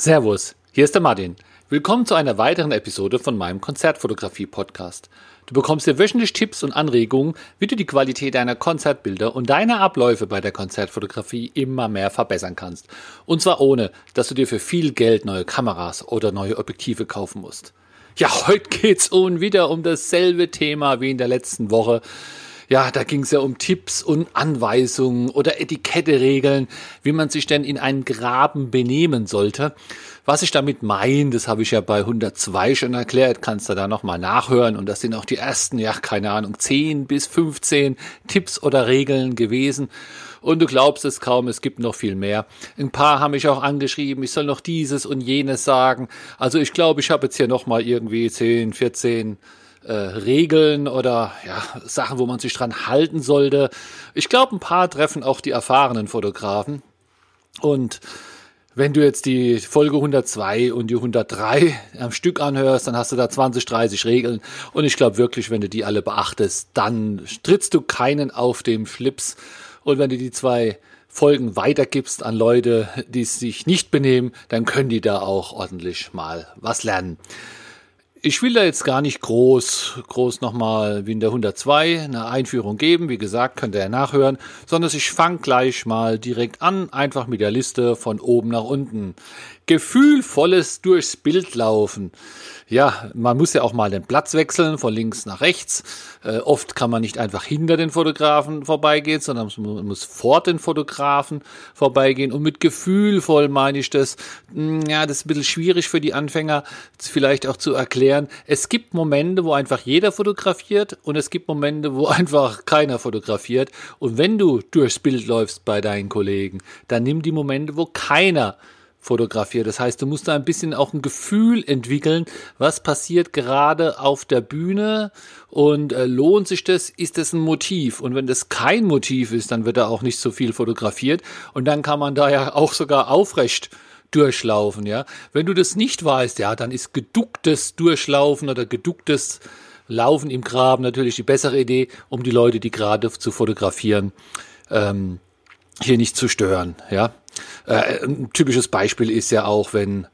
Servus, hier ist der Martin. Willkommen zu einer weiteren Episode von meinem Konzertfotografie-Podcast. Du bekommst hier wöchentlich Tipps und Anregungen, wie du die Qualität deiner Konzertbilder und deiner Abläufe bei der Konzertfotografie immer mehr verbessern kannst. Und zwar ohne, dass du dir für viel Geld neue Kameras oder neue Objektive kaufen musst. Ja, heute geht's um wieder um dasselbe Thema wie in der letzten Woche. Ja, da ging es ja um Tipps und Anweisungen oder Etiketteregeln, wie man sich denn in einen Graben benehmen sollte. Was ich damit meine, das habe ich ja bei 102 schon erklärt, kannst du da nochmal nachhören. Und das sind auch die ersten, ja, keine Ahnung, 10 bis 15 Tipps oder Regeln gewesen. Und du glaubst es kaum, es gibt noch viel mehr. Ein paar haben mich auch angeschrieben, ich soll noch dieses und jenes sagen. Also ich glaube, ich habe jetzt hier nochmal irgendwie 10, 14 äh, Regeln oder ja, Sachen, wo man sich dran halten sollte. Ich glaube, ein paar treffen auch die erfahrenen Fotografen. Und wenn du jetzt die Folge 102 und die 103 am Stück anhörst, dann hast du da 20, 30 Regeln. Und ich glaube wirklich, wenn du die alle beachtest, dann trittst du keinen auf dem Schlips. Und wenn du die zwei Folgen weitergibst an Leute, die sich nicht benehmen, dann können die da auch ordentlich mal was lernen. Ich will da jetzt gar nicht groß, groß nochmal wie in der 102 eine Einführung geben. Wie gesagt, könnt ihr ja nachhören, sondern ich fange gleich mal direkt an, einfach mit der Liste von oben nach unten. Gefühlvolles durchs Bild laufen ja, man muss ja auch mal den Platz wechseln von links nach rechts. Äh, oft kann man nicht einfach hinter den Fotografen vorbeigehen, sondern man muss vor den Fotografen vorbeigehen. Und mit gefühlvoll meine ich das, hm, ja, das ist ein bisschen schwierig für die Anfänger vielleicht auch zu erklären. Es gibt Momente, wo einfach jeder fotografiert und es gibt Momente, wo einfach keiner fotografiert. Und wenn du durchs Bild läufst bei deinen Kollegen, dann nimm die Momente, wo keiner fotografiert. Das heißt, du musst da ein bisschen auch ein Gefühl entwickeln, was passiert gerade auf der Bühne und äh, lohnt sich das? Ist das ein Motiv? Und wenn das kein Motiv ist, dann wird da auch nicht so viel fotografiert und dann kann man da ja auch sogar aufrecht durchlaufen, ja. Wenn du das nicht weißt, ja, dann ist geducktes Durchlaufen oder geducktes Laufen im Graben natürlich die bessere Idee, um die Leute, die gerade zu fotografieren, ähm, hier nicht zu stören, ja. Äh, ein typisches Beispiel ist ja auch, wenn,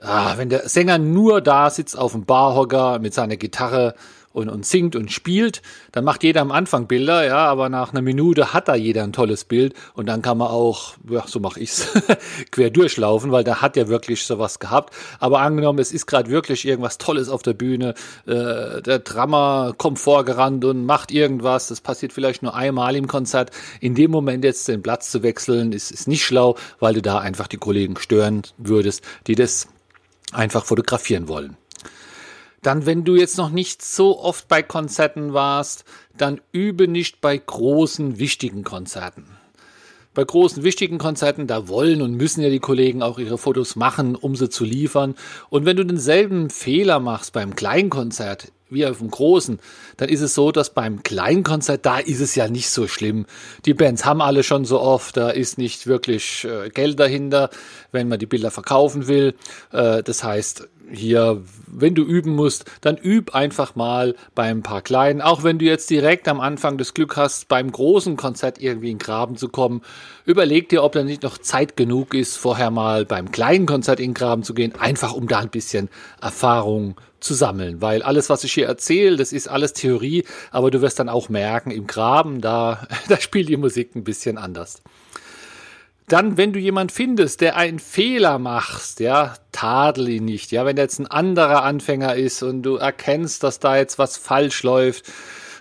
ah, wenn der Sänger nur da sitzt auf dem Barhocker mit seiner Gitarre und, und singt und spielt, dann macht jeder am Anfang Bilder, ja, aber nach einer Minute hat da jeder ein tolles Bild und dann kann man auch, ja, so mache ich's, quer durchlaufen, weil da hat ja wirklich sowas gehabt. Aber angenommen, es ist gerade wirklich irgendwas Tolles auf der Bühne, äh, der Drummer kommt vorgerannt und macht irgendwas, das passiert vielleicht nur einmal im Konzert. In dem Moment jetzt den Platz zu wechseln, ist, ist nicht schlau, weil du da einfach die Kollegen stören würdest, die das einfach fotografieren wollen. Dann, wenn du jetzt noch nicht so oft bei Konzerten warst, dann übe nicht bei großen, wichtigen Konzerten. Bei großen, wichtigen Konzerten, da wollen und müssen ja die Kollegen auch ihre Fotos machen, um sie zu liefern. Und wenn du denselben Fehler machst beim Kleinkonzert, wie auf dem großen, dann ist es so, dass beim Kleinkonzert, da ist es ja nicht so schlimm. Die Bands haben alle schon so oft, da ist nicht wirklich äh, Geld dahinter, wenn man die Bilder verkaufen will. Äh, das heißt, hier, wenn du üben musst, dann üb einfach mal beim paar kleinen. Auch wenn du jetzt direkt am Anfang das Glück hast, beim großen Konzert irgendwie in den Graben zu kommen, überleg dir, ob da nicht noch Zeit genug ist, vorher mal beim kleinen Konzert in den Graben zu gehen, einfach um da ein bisschen Erfahrung zu sammeln, weil alles, was ich hier erzähle, das ist alles Theorie, aber du wirst dann auch merken, im Graben, da, da spielt die Musik ein bisschen anders. Dann, wenn du jemand findest, der einen Fehler macht, ja, tadel ihn nicht. Ja, wenn jetzt ein anderer Anfänger ist und du erkennst, dass da jetzt was falsch läuft,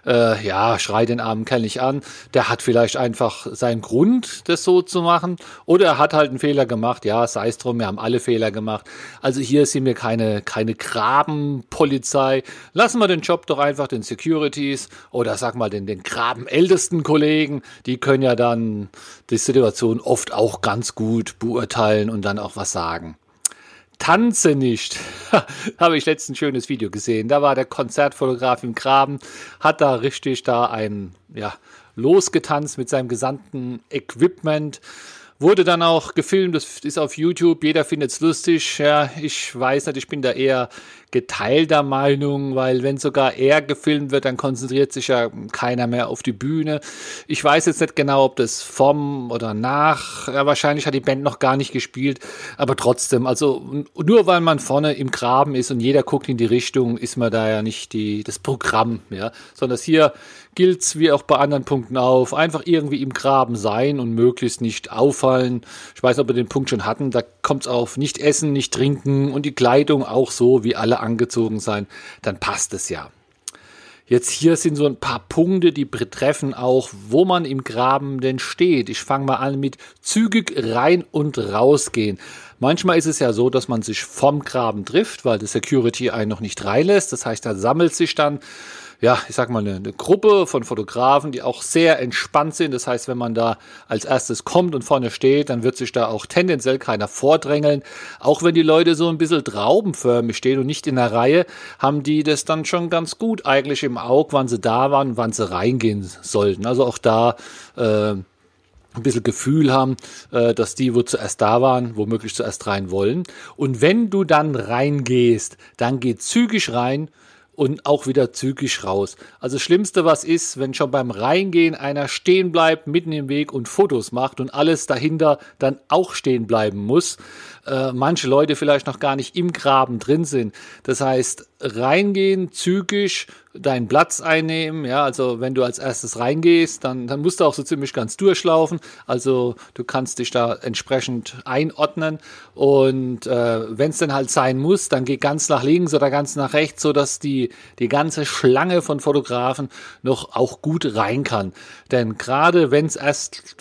äh, ja, schrei den armen Kerl nicht an. Der hat vielleicht einfach seinen Grund, das so zu machen. Oder er hat halt einen Fehler gemacht. Ja, sei es drum, wir haben alle Fehler gemacht. Also hier sind wir keine, keine Grabenpolizei. Lassen wir den Job doch einfach den Securities oder sag mal den, den Grabenältesten Kollegen. Die können ja dann die Situation oft auch ganz gut beurteilen und dann auch was sagen. Tanze nicht. Habe ich letztens ein schönes Video gesehen. Da war der Konzertfotograf im Graben, hat da richtig da ein, ja, losgetanzt mit seinem gesamten Equipment Wurde dann auch gefilmt, das ist auf YouTube, jeder findet es lustig. Ja, ich weiß nicht, ich bin da eher geteilter Meinung, weil wenn sogar er gefilmt wird, dann konzentriert sich ja keiner mehr auf die Bühne. Ich weiß jetzt nicht genau, ob das vom oder nach, ja, wahrscheinlich hat die Band noch gar nicht gespielt, aber trotzdem, also nur weil man vorne im Graben ist und jeder guckt in die Richtung, ist man da ja nicht die, das Programm, ja, sondern hier gilt's wie auch bei anderen Punkten auf, einfach irgendwie im Graben sein und möglichst nicht auffallen. Ich weiß, ob wir den Punkt schon hatten, da kommt's auf nicht essen, nicht trinken und die Kleidung auch so wie alle angezogen sein, dann passt es ja. Jetzt hier sind so ein paar Punkte, die betreffen auch, wo man im Graben denn steht. Ich fange mal an mit zügig rein und rausgehen. Manchmal ist es ja so, dass man sich vom Graben trifft, weil die Security einen noch nicht reinlässt. Das heißt, da sammelt sich dann ja, ich sag mal, eine, eine Gruppe von Fotografen, die auch sehr entspannt sind. Das heißt, wenn man da als erstes kommt und vorne steht, dann wird sich da auch tendenziell keiner vordrängeln. Auch wenn die Leute so ein bisschen traubenförmig stehen und nicht in der Reihe, haben die das dann schon ganz gut eigentlich im Auge, wann sie da waren, wann sie reingehen sollten. Also auch da äh, ein bisschen Gefühl haben, äh, dass die, wo zuerst da waren, womöglich zuerst rein wollen. Und wenn du dann reingehst, dann geh zügig rein und auch wieder zügig raus. Also das Schlimmste, was ist, wenn schon beim Reingehen einer stehen bleibt, mitten im Weg und Fotos macht und alles dahinter dann auch stehen bleiben muss. Äh, manche Leute vielleicht noch gar nicht im Graben drin sind. Das heißt, reingehen, zügig, deinen Platz einnehmen. Ja, also wenn du als erstes reingehst, dann, dann musst du auch so ziemlich ganz durchlaufen. Also du kannst dich da entsprechend einordnen. Und äh, wenn es dann halt sein muss, dann geh ganz nach links oder ganz nach rechts, so dass die, die ganze Schlange von Fotografen noch auch gut rein kann. Denn gerade wenn es erst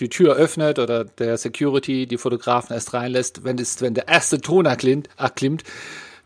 die Tür öffnet oder der Security die Fotografen erst reinlässt, wenn, es, wenn der erste Ton erklimmt, erklimmt,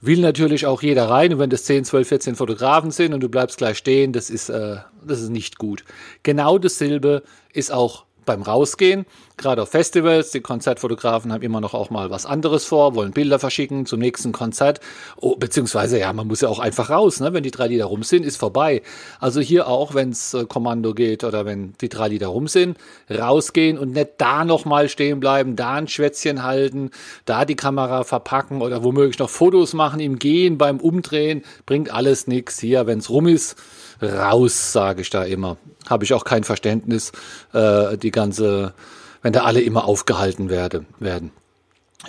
will natürlich auch jeder rein. Und wenn das 10, 12, 14 Fotografen sind und du bleibst gleich stehen, das ist, äh, das ist nicht gut. Genau dasselbe ist auch beim Rausgehen, gerade auf Festivals, die Konzertfotografen haben immer noch auch mal was anderes vor, wollen Bilder verschicken zum nächsten Konzert, oh, beziehungsweise ja, man muss ja auch einfach raus, ne? wenn die drei Lieder rum sind, ist vorbei. Also hier auch, wenn es äh, Kommando geht oder wenn die drei Lieder rum sind, rausgehen und nicht da nochmal stehen bleiben, da ein Schwätzchen halten, da die Kamera verpacken oder womöglich noch Fotos machen im Gehen, beim Umdrehen, bringt alles nichts. Hier, wenn es rum ist, raus, sage ich da immer. Habe ich auch kein Verständnis, äh, die ganze, wenn da alle immer aufgehalten werde, werden.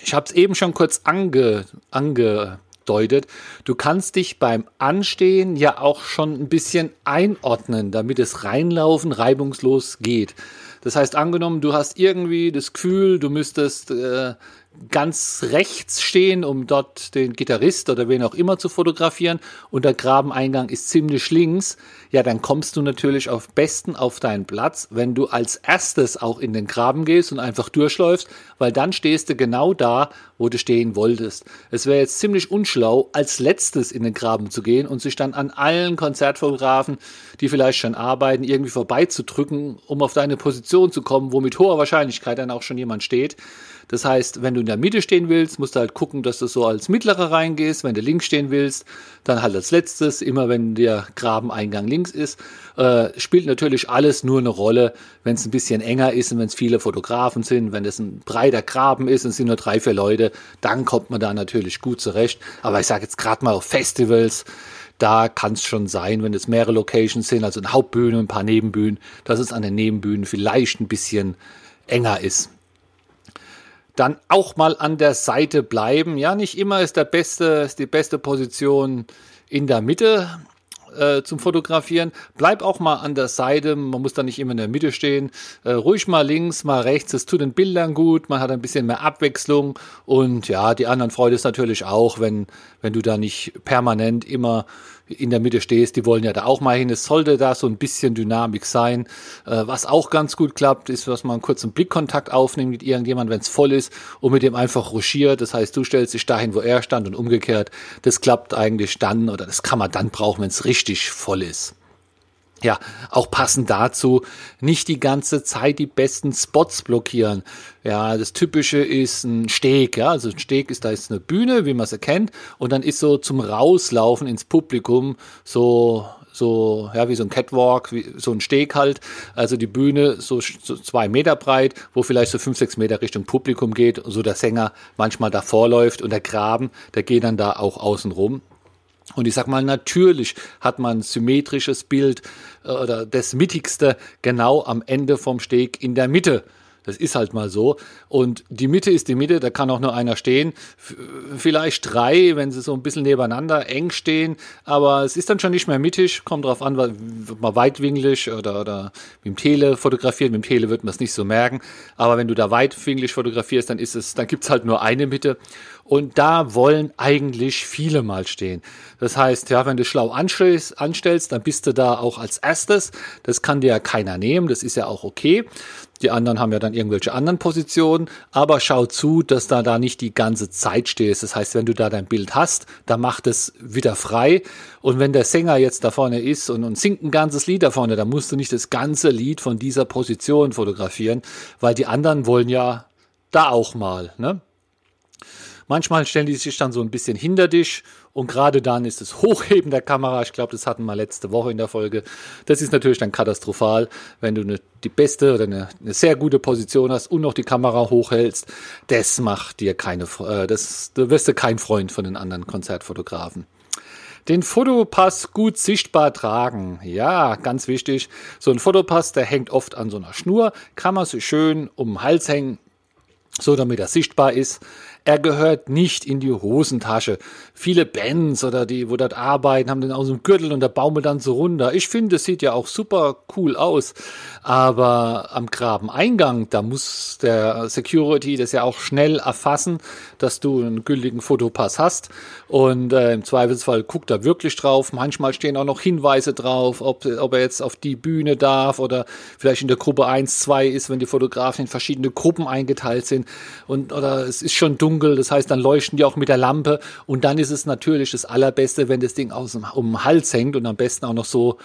Ich habe es eben schon kurz ange, angedeutet. Du kannst dich beim Anstehen ja auch schon ein bisschen einordnen, damit es reinlaufen reibungslos geht. Das heißt, angenommen, du hast irgendwie das Gefühl, du müsstest äh, ganz rechts stehen, um dort den Gitarrist oder wen auch immer zu fotografieren und der Grabeneingang ist ziemlich links, ja, dann kommst du natürlich auf besten auf deinen Platz, wenn du als erstes auch in den Graben gehst und einfach durchläufst, weil dann stehst du genau da, wo du stehen wolltest. Es wäre jetzt ziemlich unschlau, als letztes in den Graben zu gehen und sich dann an allen Konzertfotografen, die vielleicht schon arbeiten, irgendwie vorbeizudrücken, um auf deine Position zu kommen, wo mit hoher Wahrscheinlichkeit dann auch schon jemand steht. Das heißt, wenn du in der Mitte stehen willst, musst du halt gucken, dass du so als Mittlerer reingehst. Wenn du links stehen willst, dann halt als letztes, immer wenn der Grabeneingang links ist. Äh, spielt natürlich alles nur eine Rolle, wenn es ein bisschen enger ist und wenn es viele Fotografen sind. Wenn es ein breiter Graben ist und es sind nur drei, vier Leute, dann kommt man da natürlich gut zurecht. Aber ich sage jetzt gerade mal auf Festivals, da kann es schon sein, wenn es mehrere Locations sind, also eine Hauptbühne, ein paar Nebenbühnen, dass es an den Nebenbühnen vielleicht ein bisschen enger ist dann auch mal an der Seite bleiben. Ja, nicht immer ist der beste, ist die beste Position in der Mitte äh, zum Fotografieren. Bleib auch mal an der Seite, man muss da nicht immer in der Mitte stehen. Äh, ruhig mal links, mal rechts, das tut den Bildern gut, man hat ein bisschen mehr Abwechslung und ja, die anderen freut es natürlich auch, wenn, wenn du da nicht permanent immer in der Mitte stehst, die wollen ja da auch mal hin. Es sollte da so ein bisschen Dynamik sein. Äh, was auch ganz gut klappt, ist, dass man kurz einen Blickkontakt aufnimmt mit irgendjemandem, wenn es voll ist und mit dem einfach ruschiert. Das heißt, du stellst dich dahin, wo er stand und umgekehrt. Das klappt eigentlich dann oder das kann man dann brauchen, wenn es richtig voll ist. Ja, auch passend dazu nicht die ganze Zeit die besten Spots blockieren. Ja, das typische ist ein Steg, ja, also ein Steg ist da ist eine Bühne, wie man sie kennt, und dann ist so zum Rauslaufen ins Publikum so so, ja, wie so ein Catwalk, wie so ein Steg halt. Also die Bühne so, so zwei Meter breit, wo vielleicht so fünf, sechs Meter Richtung Publikum geht, so der Sänger manchmal davor läuft und der Graben, der geht dann da auch außen rum. Und ich sag mal, natürlich hat man ein symmetrisches Bild äh, oder das Mittigste genau am Ende vom Steg in der Mitte. Das ist halt mal so. Und die Mitte ist die Mitte, da kann auch nur einer stehen. Vielleicht drei, wenn sie so ein bisschen nebeneinander eng stehen. Aber es ist dann schon nicht mehr mittig. Kommt drauf an, wird man weitwinklig oder, oder mit dem Tele fotografiert. Mit dem Tele wird man es nicht so merken. Aber wenn du da weitwinklig fotografierst, dann ist es, dann gibt's halt nur eine Mitte. Und da wollen eigentlich viele mal stehen. Das heißt, ja, wenn du schlau anstellst, dann bist du da auch als erstes. Das kann dir ja keiner nehmen. Das ist ja auch okay. Die anderen haben ja dann irgendwelche anderen Positionen, aber schau zu, dass da da nicht die ganze Zeit stehst. Das heißt, wenn du da dein Bild hast, dann mach es wieder frei. Und wenn der Sänger jetzt da vorne ist und, und singt ein ganzes Lied da vorne, dann musst du nicht das ganze Lied von dieser Position fotografieren, weil die anderen wollen ja da auch mal. Ne? Manchmal stellen die sich dann so ein bisschen hinter dich und gerade dann ist das Hochheben der Kamera, ich glaube, das hatten wir letzte Woche in der Folge, das ist natürlich dann katastrophal, wenn du eine, die beste oder eine, eine, sehr gute Position hast und noch die Kamera hochhältst. Das macht dir keine, äh, das, da wirst du kein Freund von den anderen Konzertfotografen. Den Fotopass gut sichtbar tragen. Ja, ganz wichtig. So ein Fotopass, der hängt oft an so einer Schnur, kann man sich schön um den Hals hängen, so damit er sichtbar ist. Er gehört nicht in die Hosentasche. Viele Bands oder die, wo dort arbeiten, haben den aus dem Gürtel und der baumelt dann so runter. Ich finde, es sieht ja auch super cool aus. Aber am Grabeneingang, da muss der Security das ja auch schnell erfassen, dass du einen gültigen Fotopass hast. Und äh, im Zweifelsfall guckt er wirklich drauf. Manchmal stehen auch noch Hinweise drauf, ob, ob er jetzt auf die Bühne darf oder vielleicht in der Gruppe 1, 2 ist, wenn die Fotografen in verschiedene Gruppen eingeteilt sind. Und, oder es ist schon dunkel dunkel, das heißt, dann leuchten die auch mit der Lampe und dann ist es natürlich das Allerbeste, wenn das Ding aus dem, um den Hals hängt und am besten auch noch so,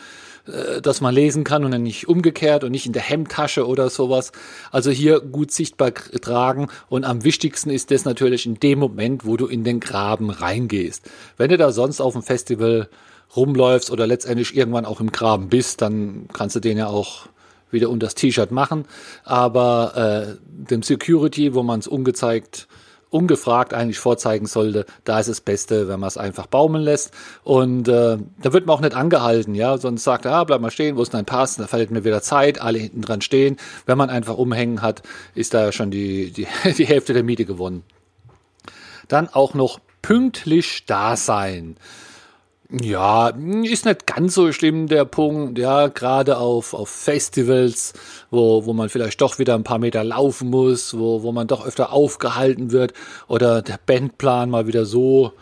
äh, dass man lesen kann und dann nicht umgekehrt und nicht in der Hemdtasche oder sowas. Also hier gut sichtbar tragen und am wichtigsten ist das natürlich in dem Moment, wo du in den Graben reingehst. Wenn du da sonst auf dem Festival rumläufst oder letztendlich irgendwann auch im Graben bist, dann kannst du den ja auch wieder unter das T-Shirt machen. Aber äh, dem Security, wo man es ungezeigt ungefragt eigentlich vorzeigen sollte, da ist es Beste, wenn man es einfach baumeln lässt. Und äh, da wird man auch nicht angehalten, ja, sonst sagt er, ah, bleib mal stehen, wo ist dein Pass? Da verliert mir wieder Zeit, alle hinten dran stehen. Wenn man einfach umhängen hat, ist da schon die, die, die Hälfte der Miete gewonnen. Dann auch noch pünktlich da sein. Ja, ist nicht ganz so schlimm der Punkt, ja, gerade auf, auf Festivals, wo, wo man vielleicht doch wieder ein paar Meter laufen muss, wo, wo man doch öfter aufgehalten wird oder der Bandplan mal wieder so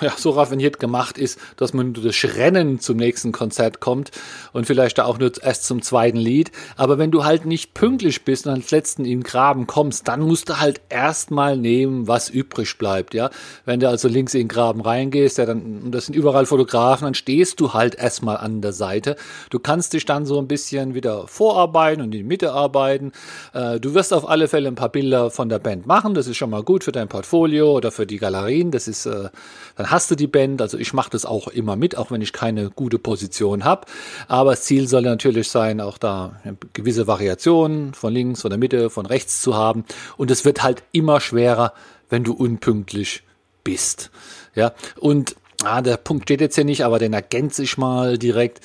ja, so raffiniert gemacht ist, dass man durch Rennen zum nächsten Konzert kommt und vielleicht da auch nur erst zum zweiten Lied. Aber wenn du halt nicht pünktlich bist und als letzten in Graben kommst, dann musst du halt erstmal nehmen, was übrig bleibt, ja. Wenn du also links in den Graben reingehst, ja, dann, und das sind überall Fotografen, dann stehst du halt erstmal an der Seite. Du kannst dich dann so ein bisschen wieder vorarbeiten und in die Mitte arbeiten. Äh, du wirst auf alle Fälle ein paar Bilder von der Band machen. Das ist schon mal gut für dein Portfolio oder für die Galerien. Das ist, äh, dann hast du die Band. Also ich mache das auch immer mit, auch wenn ich keine gute Position habe. Aber das Ziel soll natürlich sein, auch da gewisse Variationen von links, von der Mitte, von rechts zu haben. Und es wird halt immer schwerer, wenn du unpünktlich bist. Ja, und ah, der Punkt steht jetzt hier nicht, aber den ergänze ich mal direkt.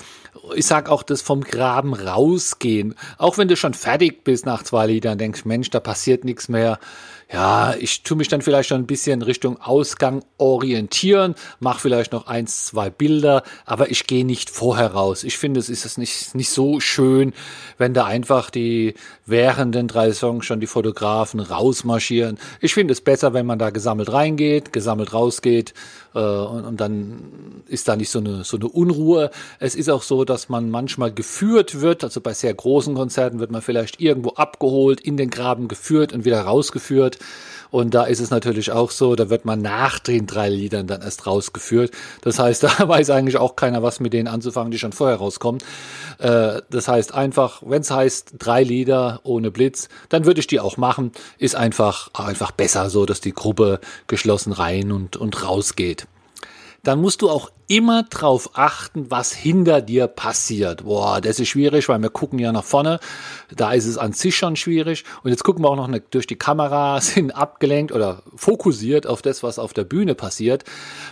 Ich sag auch das vom Graben rausgehen. Auch wenn du schon fertig bist nach zwei Liedern, denkst, Mensch, da passiert nichts mehr ja, ich tue mich dann vielleicht schon ein bisschen Richtung Ausgang orientieren, mache vielleicht noch eins, zwei Bilder, aber ich gehe nicht vorher raus. Ich finde, es ist nicht, nicht so schön, wenn da einfach die während den drei Songs schon die Fotografen rausmarschieren. Ich finde es besser, wenn man da gesammelt reingeht, gesammelt rausgeht äh, und, und dann ist da nicht so eine, so eine Unruhe. Es ist auch so, dass man manchmal geführt wird, also bei sehr großen Konzerten wird man vielleicht irgendwo abgeholt, in den Graben geführt und wieder rausgeführt. Und da ist es natürlich auch so, da wird man nach den drei Liedern dann erst rausgeführt. Das heißt, da weiß eigentlich auch keiner, was mit denen anzufangen, die schon vorher rauskommen. Äh, das heißt einfach, wenn es heißt drei Lieder ohne Blitz, dann würde ich die auch machen. Ist einfach, einfach besser so, dass die Gruppe geschlossen rein und, und raus geht. Dann musst du auch immer drauf achten, was hinter dir passiert. Boah, das ist schwierig, weil wir gucken ja nach vorne. Da ist es an sich schon schwierig. Und jetzt gucken wir auch noch durch die Kamera, sind abgelenkt oder fokussiert auf das, was auf der Bühne passiert.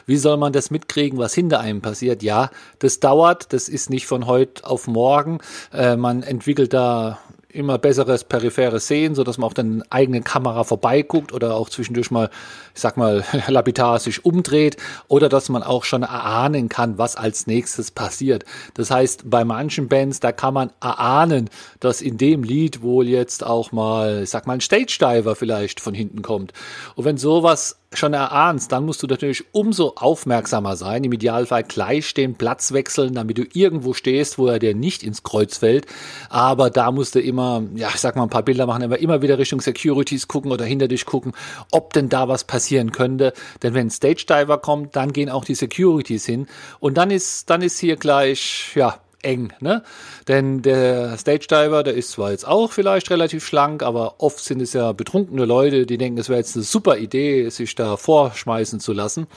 Wie soll man das mitkriegen, was hinter einem passiert? Ja, das dauert. Das ist nicht von heute auf morgen. Äh, man entwickelt da immer besseres peripheres Sehen, so dass man auf den eigenen Kamera vorbeiguckt oder auch zwischendurch mal, ich sag mal, lapidar sich umdreht oder dass man auch schon erahnen kann, was als nächstes passiert. Das heißt, bei manchen Bands, da kann man erahnen, dass in dem Lied wohl jetzt auch mal, ich sag mal, ein Stage Diver vielleicht von hinten kommt. Und wenn sowas schon erahnst, dann musst du natürlich umso aufmerksamer sein, im Idealfall gleich den Platz wechseln, damit du irgendwo stehst, wo er dir nicht ins Kreuz fällt. Aber da musst du immer, ja, ich sag mal, ein paar Bilder machen, aber immer wieder Richtung Securities gucken oder hinter dich gucken, ob denn da was passieren könnte. Denn wenn ein Stage Diver kommt, dann gehen auch die Securities hin. Und dann ist, dann ist hier gleich, ja, eng, ne? Denn der Stage Diver, der ist zwar jetzt auch vielleicht relativ schlank, aber oft sind es ja betrunkene Leute, die denken, es wäre jetzt eine super Idee, sich da vorschmeißen zu lassen.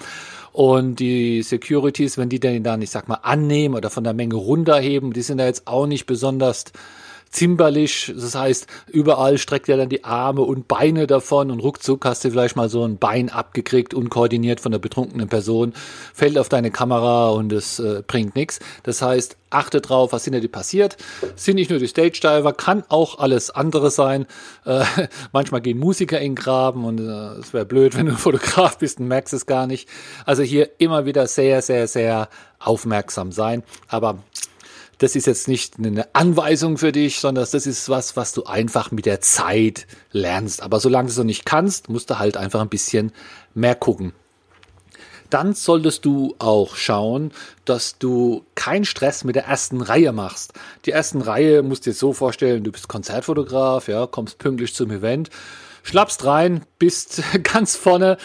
Und die Securities, wenn die den dann, ich sag mal, annehmen oder von der Menge runterheben, die sind da jetzt auch nicht besonders zimperlich. Das heißt, überall streckt er dann die Arme und Beine davon und ruckzuck hast du vielleicht mal so ein Bein abgekriegt, unkoordiniert von der betrunkenen Person, fällt auf deine Kamera und es äh, bringt nichts. Das heißt, achte drauf, was hinter dir passiert. Sind nicht nur die Stage Diver, kann auch alles andere sein. Äh, manchmal gehen Musiker in Graben und äh, es wäre blöd, wenn du Fotograf bist und merkst es gar nicht. Also hier immer wieder sehr, sehr, sehr aufmerksam sein. Aber das ist jetzt nicht eine Anweisung für dich, sondern das ist was, was du einfach mit der Zeit lernst. Aber solange du es noch nicht kannst, musst du halt einfach ein bisschen mehr gucken. Dann solltest du auch schauen, dass du keinen Stress mit der ersten Reihe machst. Die ersten Reihe musst du dir so vorstellen, du bist Konzertfotograf, ja, kommst pünktlich zum Event schlappst rein, bist ganz vorne,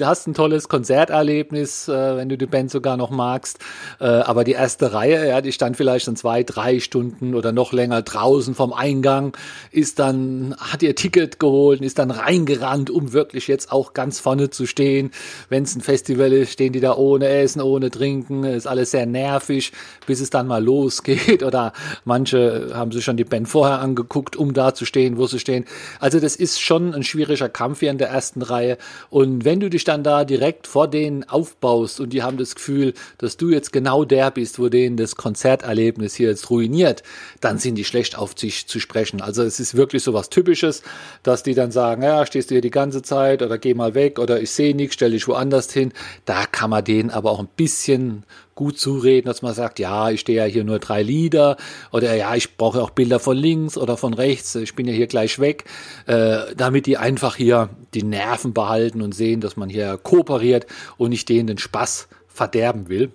hast ein tolles Konzerterlebnis, äh, wenn du die Band sogar noch magst. Äh, aber die erste Reihe, ja, die stand vielleicht schon zwei, drei Stunden oder noch länger draußen vom Eingang, ist dann, hat ihr Ticket geholt, ist dann reingerannt, um wirklich jetzt auch ganz vorne zu stehen. Wenn es ein Festival ist, stehen die da ohne Essen, ohne Trinken, ist alles sehr nervig, bis es dann mal losgeht. Oder manche haben sich schon die Band vorher angeguckt, um da zu stehen, wo sie stehen. Also das ist schon ein schwieriger Kampf hier in der ersten Reihe. Und wenn du dich dann da direkt vor denen aufbaust und die haben das Gefühl, dass du jetzt genau der bist, wo denen das Konzerterlebnis hier jetzt ruiniert, dann sind die schlecht auf sich zu sprechen. Also es ist wirklich so was Typisches, dass die dann sagen, ja, stehst du hier die ganze Zeit oder geh mal weg oder ich sehe nichts, stell dich woanders hin. Da kann man denen aber auch ein bisschen gut zureden, dass man sagt, ja, ich stehe ja hier nur drei Lieder oder ja, ich brauche auch Bilder von links oder von rechts, ich bin ja hier gleich weg, äh, damit die einfach hier die Nerven behalten und sehen, dass man hier kooperiert und nicht denen den Spaß verderben will.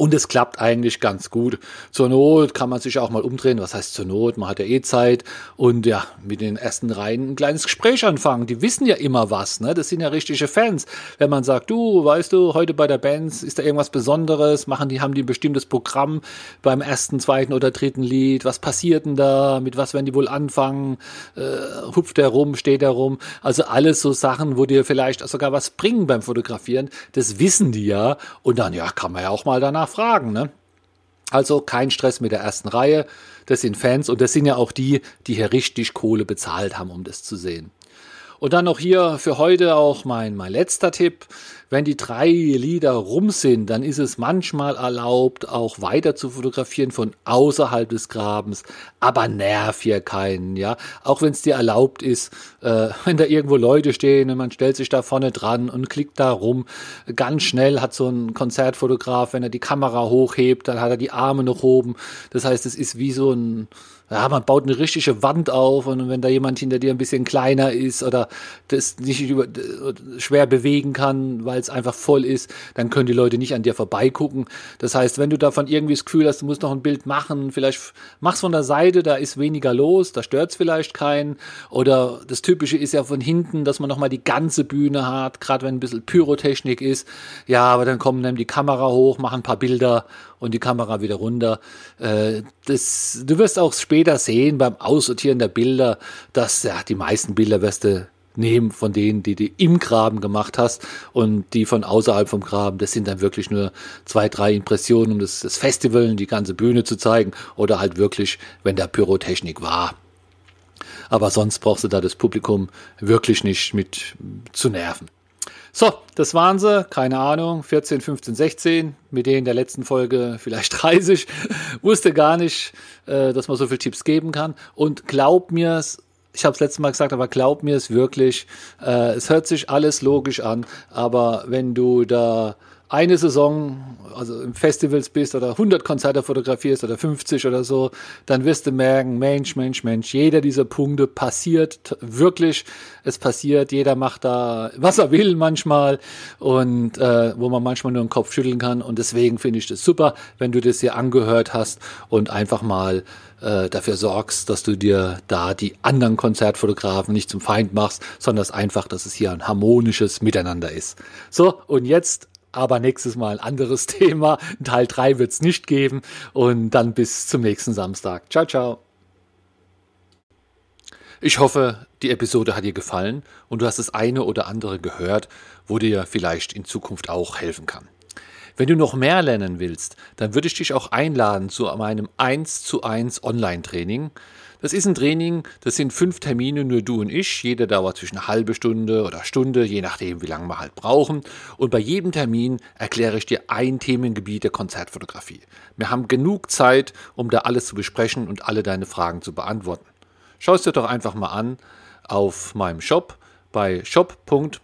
Und es klappt eigentlich ganz gut. Zur Not kann man sich auch mal umdrehen. Was heißt zur Not? Man hat ja eh Zeit. Und ja, mit den ersten Reihen ein kleines Gespräch anfangen. Die wissen ja immer was. Ne? Das sind ja richtige Fans. Wenn man sagt, du, weißt du, heute bei der Band ist da irgendwas Besonderes? Machen die, haben die ein bestimmtes Programm beim ersten, zweiten oder dritten Lied? Was passiert denn da? Mit was werden die wohl anfangen? Äh, hupft der rum? Steht der rum? Also alles so Sachen, wo dir vielleicht sogar was bringen beim Fotografieren. Das wissen die ja. Und dann, ja, kann man ja auch mal danach fragen. Ne? Also kein Stress mit der ersten Reihe. Das sind Fans und das sind ja auch die, die hier richtig Kohle bezahlt haben, um das zu sehen. Und dann noch hier für heute auch mein, mein letzter Tipp. Wenn die drei Lieder rum sind, dann ist es manchmal erlaubt, auch weiter zu fotografieren von außerhalb des Grabens. Aber nerv hier keinen, ja. Auch wenn es dir erlaubt ist, äh, wenn da irgendwo Leute stehen und man stellt sich da vorne dran und klickt da rum. Ganz schnell hat so ein Konzertfotograf, wenn er die Kamera hochhebt, dann hat er die Arme noch oben. Das heißt, es ist wie so ein, ja, man baut eine richtige Wand auf und wenn da jemand hinter dir ein bisschen kleiner ist oder das nicht über, schwer bewegen kann, weil es einfach voll ist, dann können die Leute nicht an dir vorbeigucken. Das heißt, wenn du davon irgendwie das Gefühl hast, du musst noch ein Bild machen, vielleicht mach's von der Seite, da ist weniger los, da stört's vielleicht keinen. Oder das Typische ist ja von hinten, dass man nochmal die ganze Bühne hat, gerade wenn ein bisschen Pyrotechnik ist. Ja, aber dann kommen dann die Kamera hoch, machen ein paar Bilder und die Kamera wieder runter. Äh, das, du wirst auch später sehen beim Aussortieren der Bilder, dass ja, die meisten Bilder wirst du nehmen von denen, die du im Graben gemacht hast und die von außerhalb vom Graben. Das sind dann wirklich nur zwei, drei Impressionen, um das, das Festival, die ganze Bühne zu zeigen oder halt wirklich, wenn da Pyrotechnik war. Aber sonst brauchst du da das Publikum wirklich nicht mit zu nerven. So, das waren sie, keine Ahnung, 14, 15, 16, mit denen der letzten Folge vielleicht 30. Wusste gar nicht, äh, dass man so viele Tipps geben kann. Und glaub mir, ich habe es letztes Mal gesagt, aber glaub mir es wirklich, äh, es hört sich alles logisch an, aber wenn du da eine Saison, also im Festivals bist oder 100 Konzerte fotografierst oder 50 oder so, dann wirst du merken, Mensch, Mensch, Mensch, jeder dieser Punkte passiert wirklich, es passiert, jeder macht da, was er will manchmal und äh, wo man manchmal nur den Kopf schütteln kann und deswegen finde ich das super, wenn du das hier angehört hast und einfach mal äh, dafür sorgst, dass du dir da die anderen Konzertfotografen nicht zum Feind machst, sondern dass einfach, dass es hier ein harmonisches Miteinander ist. So, und jetzt aber nächstes Mal ein anderes Thema. Teil 3 wird es nicht geben. Und dann bis zum nächsten Samstag. Ciao, ciao. Ich hoffe, die Episode hat dir gefallen und du hast das eine oder andere gehört, wo dir vielleicht in Zukunft auch helfen kann. Wenn du noch mehr lernen willst, dann würde ich dich auch einladen zu meinem 1 zu 1 Online-Training. Das ist ein Training, das sind fünf Termine, nur du und ich. Jeder dauert zwischen halbe Stunde oder Stunde, je nachdem, wie lange wir halt brauchen. Und bei jedem Termin erkläre ich dir ein Themengebiet der Konzertfotografie. Wir haben genug Zeit, um da alles zu besprechen und alle deine Fragen zu beantworten. Schau es dir doch einfach mal an auf meinem Shop bei shop.black.de.